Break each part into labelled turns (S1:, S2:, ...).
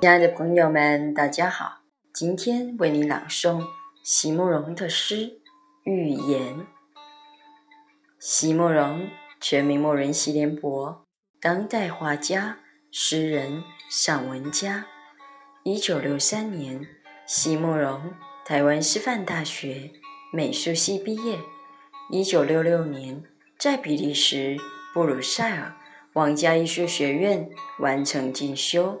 S1: 亲爱的朋友们，大家好！今天为你朗诵席慕容的诗《寓言》。席慕容，全名慕人席联博，当代画家、诗人、散文家。一九六三年，席慕容台湾师范大学美术系毕业。一九六六年，在比利时布鲁塞尔皇家艺术学院完成进修。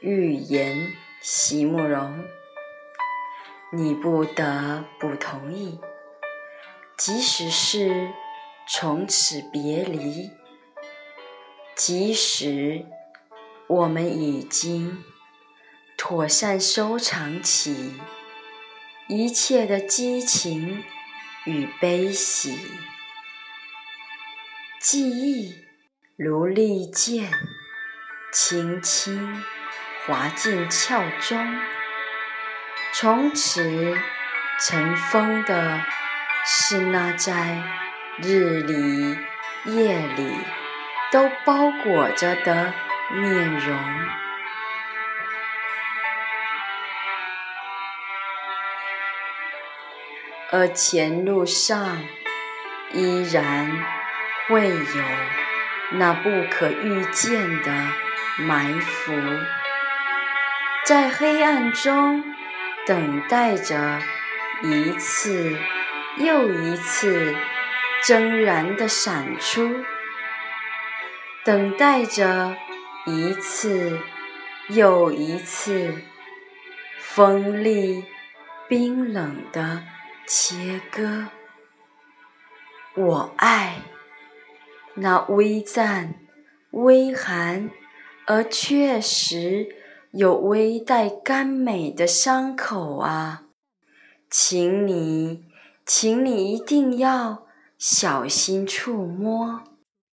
S1: 寓言，席慕容。你不得不同意，即使是从此别离，即使我们已经妥善收藏起一切的激情与悲喜，记忆如利剑，轻轻。滑进鞘中，从此尘封的是那在日里夜里都包裹着的面容，而前路上依然会有那不可预见的埋伏。在黑暗中等待着一次又一次铮然的闪出，等待着一次又一次锋利冰冷的切割。我爱那微赞、微寒而确实。有微带甘美的伤口啊，请你，请你一定要小心触摸。